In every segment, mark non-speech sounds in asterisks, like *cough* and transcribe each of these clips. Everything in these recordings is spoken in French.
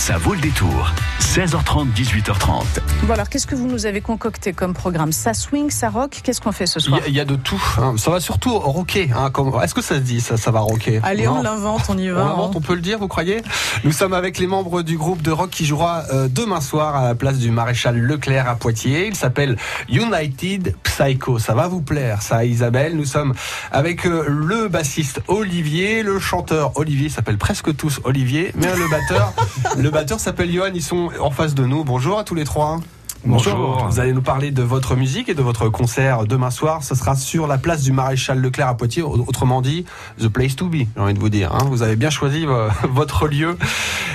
Ça vaut le détour. 16h30, 18h30. Bon alors, qu'est-ce que vous nous avez concocté comme programme? Ça swing, ça rock? Qu'est-ce qu'on fait ce soir? Il y a de tout. hein. Ça va surtout rocker. hein, comme- Est-ce que ça se dit ça, ça va rocker? Allez, Non on l'invente, on y On va. l'invente, hein. on peut le dire, vous croyez? Nous sommes avec les membres du groupe de rock qui jouera euh, demain soir à la place du maréchal Leclerc à Poitiers. Il s'appelle United Psycho. Ça va vous plaire, ça, Isabelle? Nous sommes avec euh, le bassiste Olivier, le chanteur Olivier, ils s'appellent presque tous Olivier, mais le batteur, *laughs* le batteur s'appelle Johan. Ils sont en face de nous. Bonjour à tous les trois. Bonjour. Vous allez nous parler de votre musique et de votre concert demain soir. Ce sera sur la place du Maréchal Leclerc à Poitiers. Autrement dit, the place to be, j'ai envie de vous dire. hein. Vous avez bien choisi euh, *laughs* votre lieu.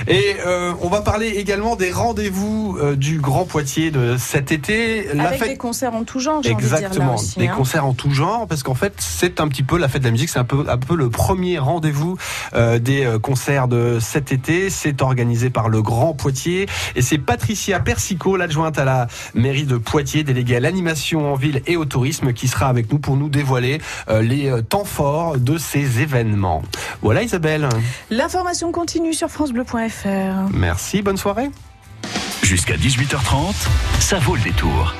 Et euh, on va parler également des rendez-vous euh, du Grand Poitiers de cet été. La Avec fête des concerts en tout genre, j'ai envie de dire là Exactement, aussi. des hein. concerts en tout genre, parce qu'en fait, c'est un petit peu la fête de la musique, c'est un peu, un peu le premier rendez-vous euh, des concerts de cet été. C'est organisé par le Grand Poitiers et c'est Patricia Persico, l'adjointe à la mairie de Poitiers, déléguée à l'animation en ville et au tourisme, qui sera avec nous pour nous dévoiler euh, les euh, temps forts de ces événements. Voilà, Isabelle. L'information continue sur FranceBleu.fr. Merci, bonne soirée. Jusqu'à 18h30, ça vaut le détour.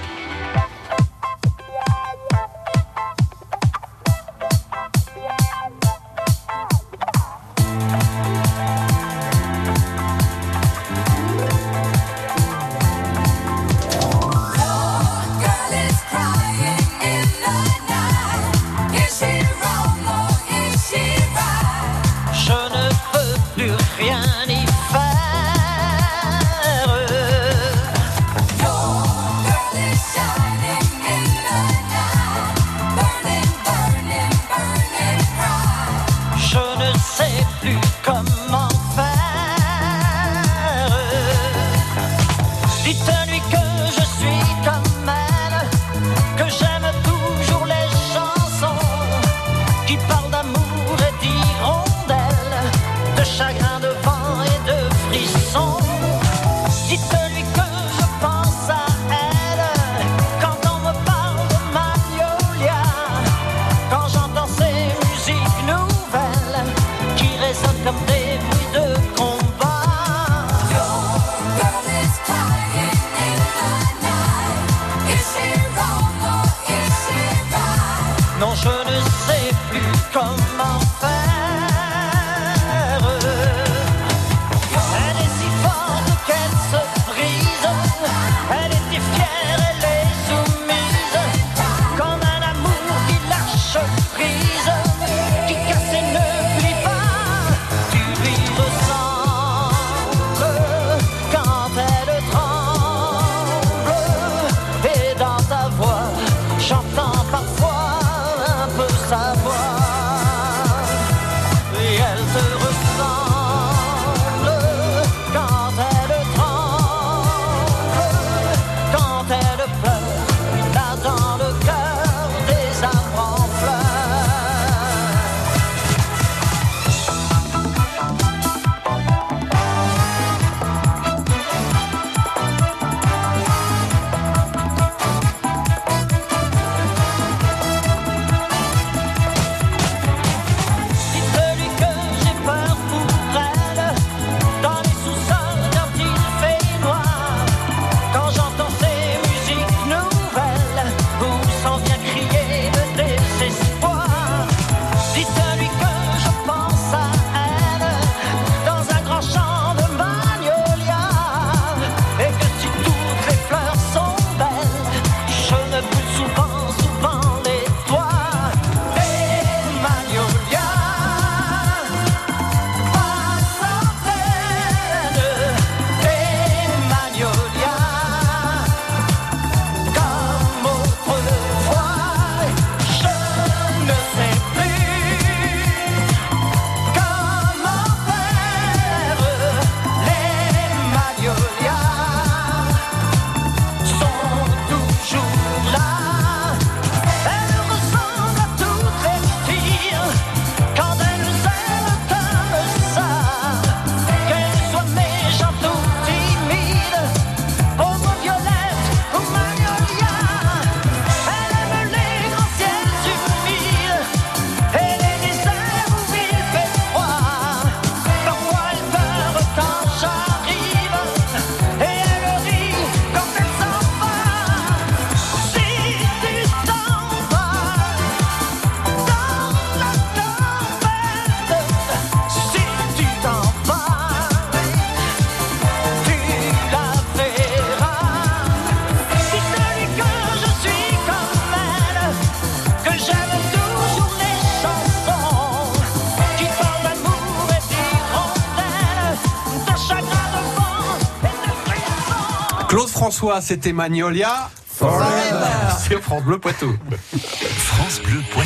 C'était Magnolia. Forever. Sur France Bleu Poitou. France Bleu Poitou.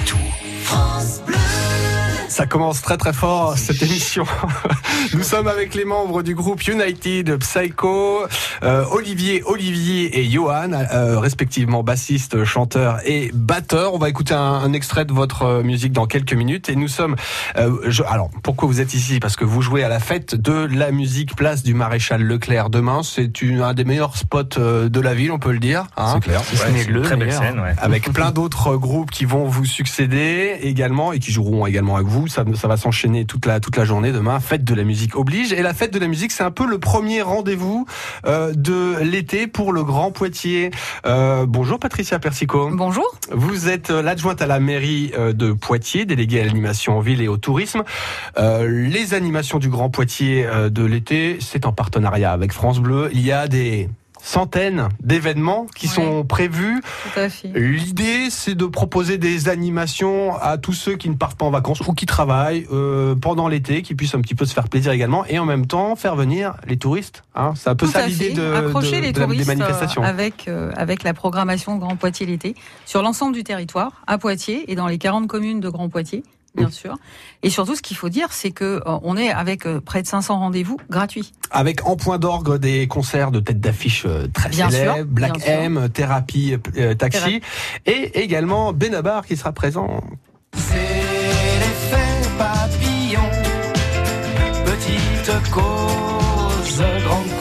Ça commence très très fort cette émission. *laughs* Nous sommes avec les membres du groupe United Psycho, euh, Olivier, Olivier et Johan, euh, respectivement bassiste, chanteur et batteur. On va écouter un, un extrait de votre euh, musique dans quelques minutes et nous sommes. euh, je- alors pourquoi vous êtes ici? Parce que vous jouez à la fête de la musique place du Maréchal Leclerc demain. C'est une- un des meilleurs spots euh, de la ville, on peut le dire. hein. clair. Ouais, c'est une très belle scène, ouais. avec plein d'autres groupes qui vont vous succéder également et qui joueront également avec vous. Ça, ça va s'enchaîner toute la toute la journée demain. Fête de la musique oblige et la fête de la musique, c'est un peu le premier rendez-vous euh, de l'été pour le Grand Poitiers. Euh, bonjour Patricia Persico. Bonjour. Vous êtes l'adjointe à la mairie euh, de Poitiers, déléguée à l'animation en ville et au tourisme. Euh, les animations du Grand Poitiers euh, de l'été, c'est en partenariat avec France Bleu. Il y a des centaines d'événements qui sont prévus. L'idée, c'est de proposer des animations à tous ceux qui ne partent pas en vacances ou qui travaillent euh, pendant l'été, qui puissent un petit peu se faire plaisir également, et en même temps faire venir les touristes. Hein. C'est un peu Tout ça l'idée de, accrocher de- les de touristes des manifestations. euh, avec euh, avec la programmation Grand Poitiers l'été sur l'ensemble du territoire à Poitiers et dans les 40 communes de Grand Poitiers bien sûr. Et surtout ce qu'il faut dire c'est que euh, on est avec euh, près de 500 rendez-vous gratuits. Avec en point d'orgue des concerts de tête d'affiche euh, très Bien célèbres, sûr, Black bien sûr. M, Thérapie, euh, Taxi, et également Benabar qui sera présent. C'est l'effet papillon. Petite cause, grande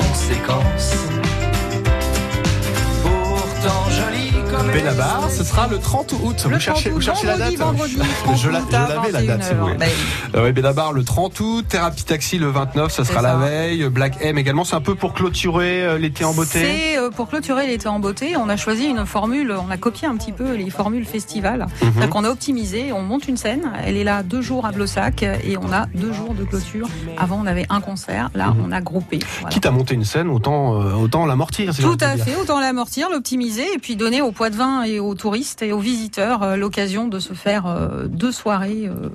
Benabar, ce sera le 30 août. Le vous cherchez, 30 vous août, cherchez la date vendredi, Je la- 30 je août à l'avais la date, si vous 21 voulez. Euh, oui, Benabar le 30 août, Thérapie Taxi le 29, ce C'est sera la ça. veille, Black M également, c'est un peu pour clôturer euh, l'été en beauté. C'est euh, pour clôturer l'été en beauté, on a choisi une formule, on a copié un petit peu les formules festival. Mhm. C'est-à-dire qu'on a optimisé, on monte une scène, elle est là deux jours à Blossac et on a deux jours de clôture. Avant on avait un concert, là Mhm. on a groupé. Voilà. Quitte à monter une scène, autant, euh, autant l'amortir. si Tout à fait, autant l'amortir, l'optimiser et puis donner aux poids de et aux touristes et aux visiteurs euh, l'occasion de se faire euh, deux soirées euh,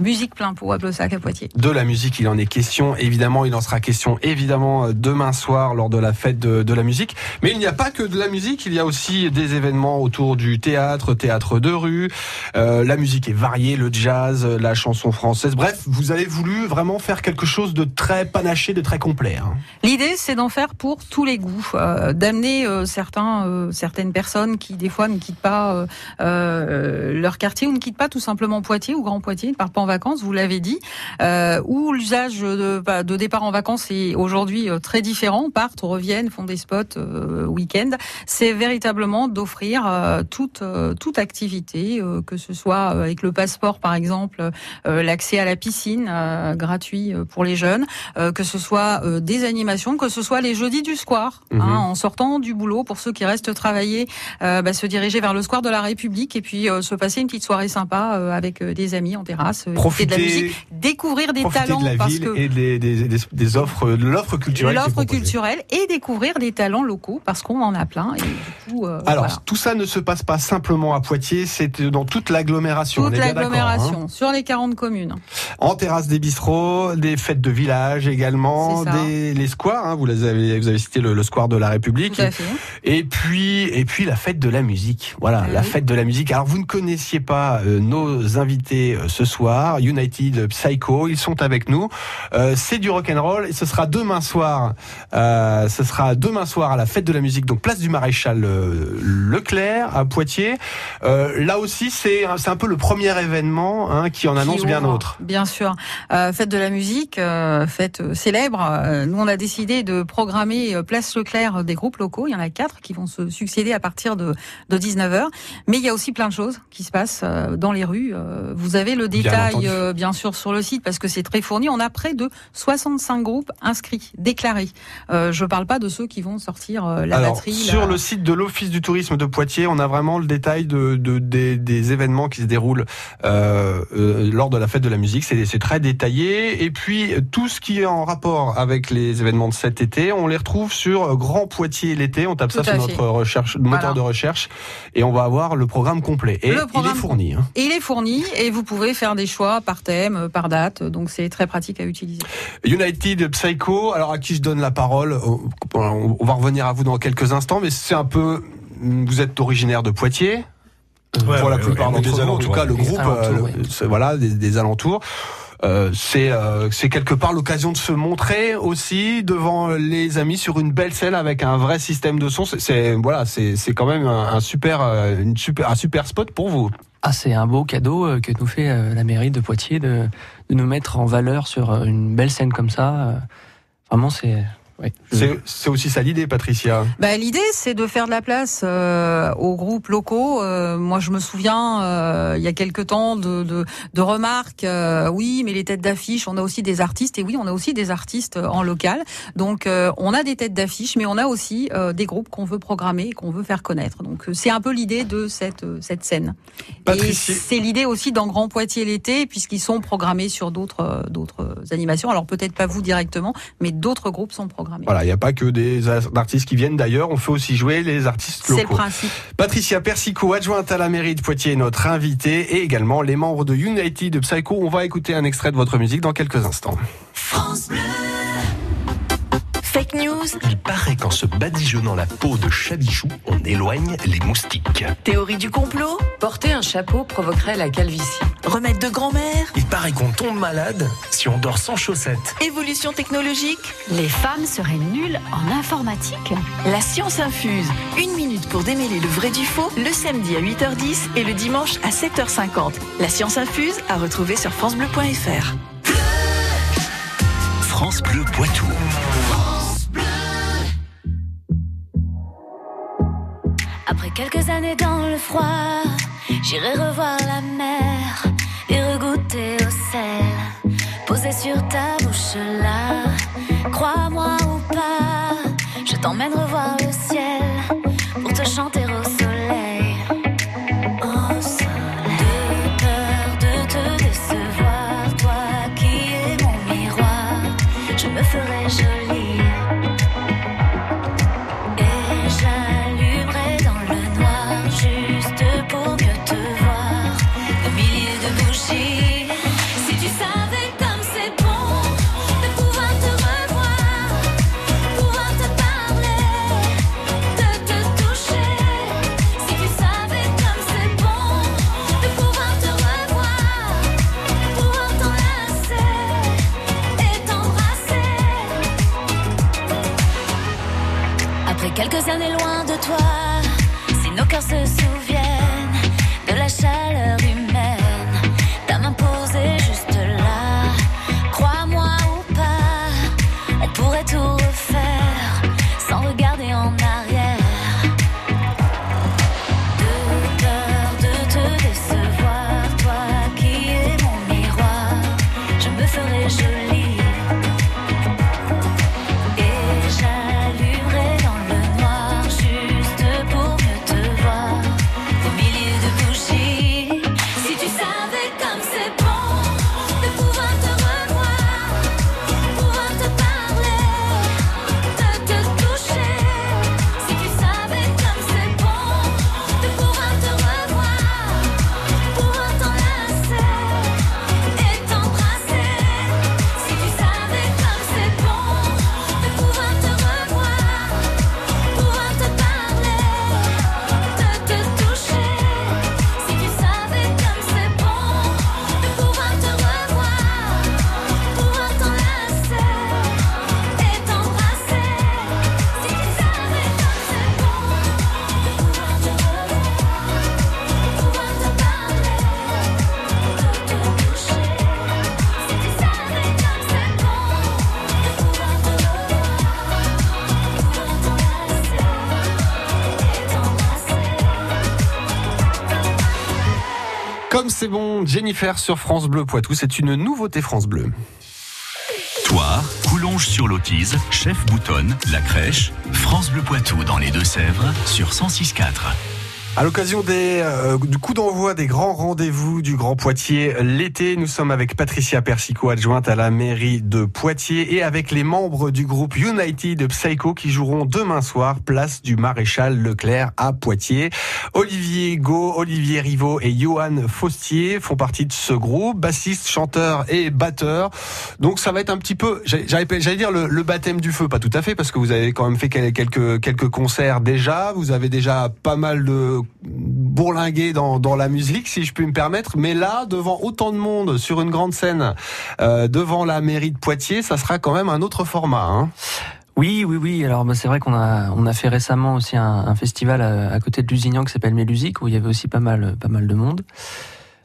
musique plein pot à Blossac à Poitiers. De la musique, il en est question. Évidemment, il en sera question évidemment demain soir lors de la fête de, de la musique. Mais il n'y a pas que de la musique, il y a aussi des événements autour du théâtre, théâtre de rue. Euh, la musique est variée, le jazz, la chanson française. Bref, vous avez voulu vraiment faire quelque chose de très panaché, de très complet. hein. L'idée, c'est d'en faire pour tous les goûts, euh, d'amener euh, certains, certaines personnes qui des fois ne quittent pas leur quartier ou ne quittent pas tout simplement Poitiers ou Grand Poitiers, ne partent pas en vacances, vous l'avez dit, euh, où l'usage de, bah, de départ en vacances est aujourd'hui euh, très différent, partent, reviennent, font des spots euh, week-end. C'est véritablement d'offrir euh, toute euh, toute activité, euh, que ce soit avec le passeport par exemple, l'accès à la piscine gratuit pour les jeunes que ce soit des animations, que ce soit les jeudis du square, hein, en sortant du boulot. Pour ceux qui restent travailler, bah, se diriger vers le square de la République et puis se passer une petite soirée sympa avec des amis en terrasse, écouter de la Profiter, musique, découvrir des profiter talents de la parce ville que et des, des, des, des offres, de l'offre culturelle. l'offre culturelle et découvrir des talents locaux parce qu'on en a plein et du coup euh, Alors, voilà. tout ça ne se passe pas simplement à Poitiers, c'est dans toute l'agglomération. on toute d'accord, hein. l'agglomération sur les 40 communes. En terrasse des bistrots, des fêtes de village également, des les squares. hein, vous les avez, vous avez cité le, le square de la République. Tout à fait. Et puis, et puis la fête de la musique. Voilà, Ah la oui. fête de la musique. Alors, vous ne connaissiez pas euh, nos invités euh, ce soir, United Psycho. Ils sont avec nous. Euh, c'est du rock and roll et ce sera demain soir. Euh, ce sera demain soir à la fête de la musique, donc place du Maréchal euh, Leclerc à Poitiers. Euh, là aussi, c'est un- c'est un peu le premier événement hein, qui en annonce qui bien d'autres. Bien sûr. Euh, fête de la musique, euh, fête célèbre. Nous, on a décidé de programmer Place Leclerc des groupes locaux. Il y en a quatre qui vont se succéder à partir de, de 19h. Mais il y a aussi plein de choses qui se passent dans les rues. Vous avez le détail, entendu. euh, bien sûr, sur le site parce que c'est très fourni. On a près de 65 groupes inscrits, déclarés. Euh, je parle pas de ceux qui vont sortir euh, la Alors, batterie. sur la- le site de l'Office du tourisme de Poitiers, on a vraiment le détail de, de- des, des événements qui se déroulent euh, euh, lors de la fête de la musique. C'est c'est très détaillé. Et puis, tout ce qui est en rapport avec les événements de cet été, on les retrouve sur Grand Poitiers l'été. On tape ça sur notre recherche, moteur Voilà. de recherche et on va avoir le programme complet. Et Le il est programme fourni. hein. Et il est fourni et vous pouvez faire des choix fois par thème, euh, par date. Donc c'est très pratique à utiliser. United Psycho, alors à qui je donne la parole On on va revenir à vous dans quelques instants, mais c'est un peu... Vous êtes originaire de Poitiers Ouais, pour la plupart ouais, d'entre en tout alentours, cas le groupe, alentours, euh, le- voilà, des, des alentours. Euh, c'est euh, c'est quelque part l'occasion de se montrer aussi devant les amis sur une belle scène avec un vrai système de son. C'est- voilà, c'est c'est quand même un, un super euh, une super un super spot pour vous. Ah, c'est un beau cadeau euh, que nous fait euh, la mairie de Poitiers de, de nous mettre en valeur sur euh, une belle scène comme ça. Vraiment, c'est. Ouais. C'est c'est aussi ça l'idée, Patricia. Bah, L'idée, c'est de faire de la place euh, aux groupes locaux. Euh, moi, je me souviens, euh, il y a quelque temps, de, de, de remarques. euh, oui, mais les têtes d'affiche, on a aussi des artistes. Et oui, on a aussi des artistes euh, en local. Donc, euh, on a des têtes d'affiche, mais on a aussi euh, des groupes qu'on veut programmer et qu'on veut faire connaître. Donc, euh, c'est un peu l'idée de cette, euh, cette scène. Et Patricia. c'est l'idée aussi dans Grand Poitiers l'été, puisqu'ils sont programmés sur d'autres euh, d'autres animations. Alors, peut-être pas vous directement, mais d'autres groupes sont programmés. Voilà, il n'y a pas que des artistes qui viennent d'ailleurs, on fait aussi jouer les artistes C'est le locaux. principe. Patricia Persicot, adjointe à la mairie de Poitiers, est notre invitée, et également les membres de United Psycho. On va écouter un extrait de votre musique dans quelques instants. Fake news, Il paraît qu'en se badigeonnant la peau de chabichou, on éloigne les moustiques. théorie du complot, Porter un chapeau provoquerait la calvitie. remède de grand-mère, Il paraît qu'on tombe malade si on dort sans chaussettes. évolution technologique, Les femmes seraient nulles en informatique. la science infuse. Une minute pour démêler le vrai du faux, le samedi à 8h10 et le dimanche à 7h50. La science infuse à retrouver sur francebleu.fr. France Bleu Poitou. Quelques années dans le froid, j'irai revoir la mer et regoûter au sel. Posé sur ta bouche là, crois-moi ou pas, je t'emmène revoir le ciel c'est bon, Jennifer sur France Bleu Poitou, c'est une nouveauté France Bleu. Toire, Coulonges sur l'Autise, Chef Boutonne, La Crèche, France Bleu Poitou dans les Deux-Sèvres sur 106.4. À l'occasion euh, du coup d'envoi des grands rendez-vous du Grand Poitiers l'été, nous sommes avec Patricia Persico, adjointe à la mairie de Poitiers, et avec les membres du groupe United Psycho qui joueront demain soir, place du Maréchal Leclerc à Poitiers. Olivier Go, Olivier Rivaud et Johan Faustier font partie de ce groupe, bassiste, chanteur et batteur. Donc ça va être un petit peu, j'allais dire le, le baptême du feu, pas tout à fait, parce que vous avez quand même fait quel- quelques quelques concerts déjà, vous avez déjà pas mal de bourlingué dans, la musique, si je puis me permettre. Mais là, devant autant de monde sur une grande scène, euh, devant la mairie de Poitiers, ça sera quand même un autre format. Hein. Oui, oui, oui. Alors bah, c'est vrai qu'on a on a fait récemment aussi un, festival à, à côté de Lusignan qui s'appelle Mélusique où il y avait aussi pas mal pas mal de monde.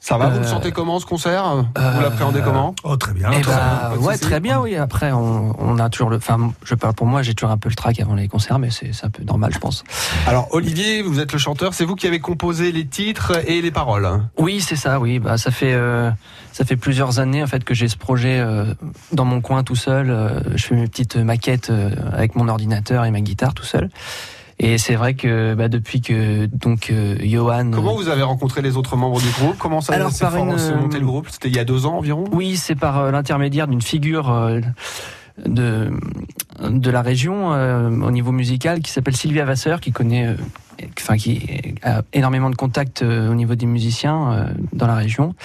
Ça va, vous le Euh, sentez comment ce concert? Vous l'appréhendez comment? Oh, très bien. Eh très ben, bien, ouais, très bien, oui. Après, on, on a toujours le. Enfin, je parle pour moi, j'ai toujours un peu le trac avant les concerts, mais c'est c'est un peu normal, je pense. Alors Olivier, vous êtes le chanteur, c'est vous qui avez composé les titres et les paroles. Oui, c'est ça. Oui, bah ça fait euh, ça fait plusieurs années en fait que j'ai ce projet euh, dans mon coin tout seul. Euh, je fais mes petites maquettes euh, avec mon ordinateur et ma guitare tout seul. Et c'est vrai que bah, depuis que donc euh, Johan. Comment vous avez rencontré les autres membres du groupe? Comment ça s'est une, monté le groupe? C'était il y a deux ans environ? Oui, c'est par euh, l'intermédiaire d'une figure euh, de de la région euh, au niveau musical qui s'appelle Sylvia Vasseur, qui connaît, euh, enfin qui a énormément de contacts euh, au niveau des musiciens euh, dans la région.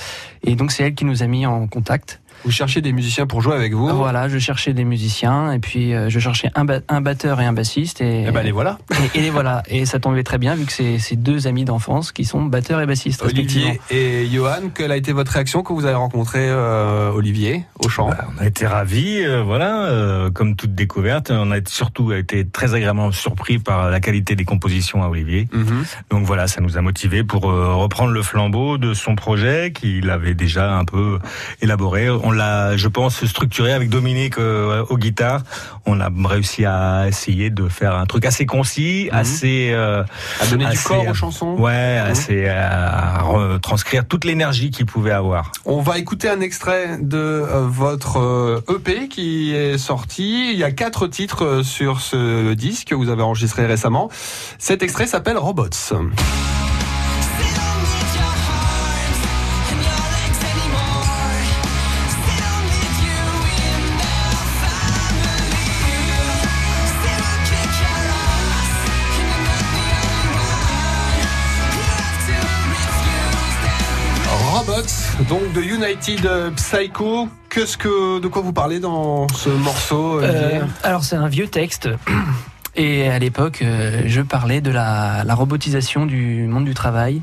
Et donc c'est elle qui nous a mis en contact. Vous cherchez des musiciens pour jouer avec vous Voilà, je cherchais des musiciens et puis euh, je cherchais un, ba- un batteur et un bassiste et, Eh ben les voilà. *laughs* et, et les voilà. Et ça tombait très bien vu que c'est c'est deux amis d'enfance qui sont batteurs et bassistes. Olivier et Johan, quelle a été votre réaction quand vous avez rencontré euh, Olivier au chant Bah, on a été ravis, euh, voilà, euh, comme toute découverte. On a surtout été très agréablement surpris par la qualité des compositions à Olivier. Mhm. Donc voilà, ça nous a motivés pour euh, reprendre le flambeau de son projet qu'il avait déjà un peu élaboré. On l'a, je pense, structuré avec Dominique euh, aux guitares. On a réussi à essayer de faire un truc assez concis, assez euh, À donner du corps euh, aux chansons Ouais, assez à retranscrire toute l'énergie qu'il pouvait avoir. On va écouter un extrait de euh, votre euh, EP qui est sorti. Il y a quatre titres euh, sur ce disque que vous avez enregistré récemment. Cet extrait s'appelle Robots. Donc de United Psycho. Qu'est-ce que, de quoi vous parlez dans ce morceau Euh, alors c'est un vieux texte. *clears throat* Et à l'époque, euh, je parlais de la, la robotisation du monde du travail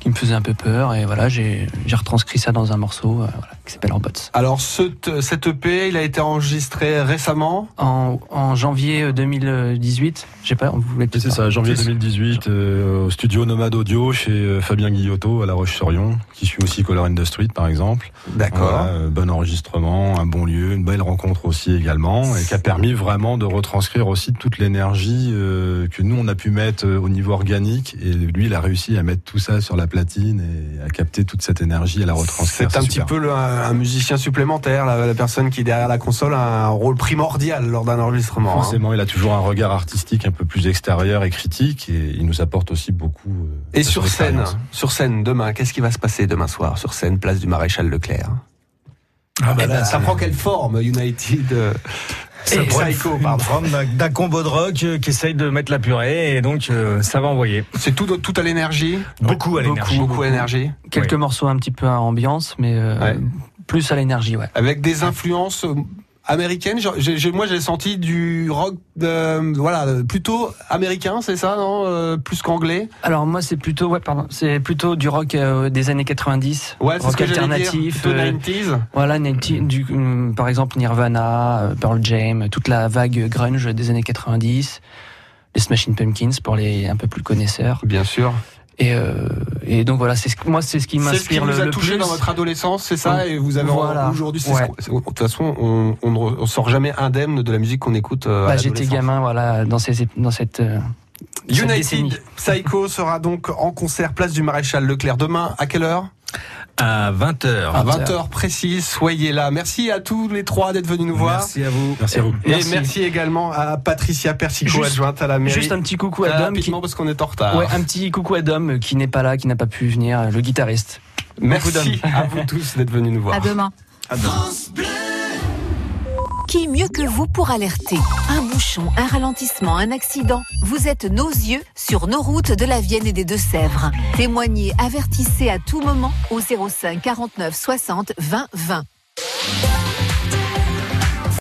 qui me faisait un peu peur. Et voilà, j'ai retranscrit ça dans un morceau euh, qui s'appelle Robots. Alors ce, cet EP, il a été enregistré récemment. En, en janvier euh, 2018, je sais pas, vous voulez peut-être C'est ça, janvier 2018, euh, au studio Nomade Audio chez euh, Fabien Guillotot à La Roche-sur-Yon, qui suit aussi Color in the Street par exemple. D'accord. Voilà, euh, bon enregistrement, un bon lieu, une belle rencontre aussi également, et qui a permis vraiment de retranscrire aussi toute l'énergie euh, que nous on a pu mettre euh, au niveau organique, et lui il a réussi à mettre tout ça sur la platine et à capter toute cette énergie et à la retranscrire. C'est un petit peu le- un, un musicien supplémentaire, la, la personne qui derrière la console a un rôle primordial lors d'un enregistrement. hein. Forcément, il a toujours un regard artistique un peu plus extérieur et critique, et il nous apporte aussi beaucoup. euh, Et sur scène, sur scène demain, qu'est-ce qui va se passer demain soir sur scène, place du Maréchal Leclerc? Ah bah Eh ben, là, Ça prend quelle forme, United Psycho, pardon. d'un- combo de rock euh, qui essaye de mettre la purée et donc euh, ça va envoyer. C'est tout, tout à l'énergie Beaucoup à l'énergie. Beaucoup, beaucoup à l'énergie. quelques Oui. morceaux un petit peu à ambiance, mais euh, Ouais. plus à l'énergie, ouais. Avec des influences américaines. Genre, j'ai- moi, j'ai senti du rock, euh, voilà, plutôt américain, c'est ça, non Euh, Plus qu'anglais? Alors moi c'est plutôt ouais pardon c'est plutôt du rock euh, des années 90 Ouais, rock ce que j'allais dire. alternatif Plutôt euh, 90s. voilà 90, du, par exemple Nirvana Pearl Jam toute la vague grunge des années 90 les Smashing Pumpkins pour les un peu plus connaisseurs Bien sûr. Et euh, et donc voilà c'est ce moi c'est ce qui C'est ce qui m'inspire vous le, a le touché plus dans votre adolescence, c'est ça Et vous avez Voilà. aujourd'hui, c'est Ouais. ce de toute façon, on, on sort jamais indemne de la musique qu'on écoute. euh, Bah, j'étais gamin voilà dans ces dans cette euh. United Psycho *laughs* sera donc en concert place du Maréchal Leclerc demain. À quelle heure? À 20h. À 20h précise, soyez là. Merci à tous les trois d'être venus nous voir. Merci à vous. Merci à vous. Et merci, également à Patricia Persico, Juste- adjointe à la mairie. Juste un petit coucou à Dom. Qui... Parce qu'on est en retard. Ouais, un petit coucou à Dom euh, qui n'est pas là, qui n'a pas pu venir, le guitariste. Merci à vous tous d'être venus nous voir. À demain. Mieux que vous pour alerter Un bouchon, un ralentissement, un accident Vous êtes nos yeux sur nos routes de la Vienne et des Deux-Sèvres. Témoignez, avertissez à tout moment au 05 49 60 20 20.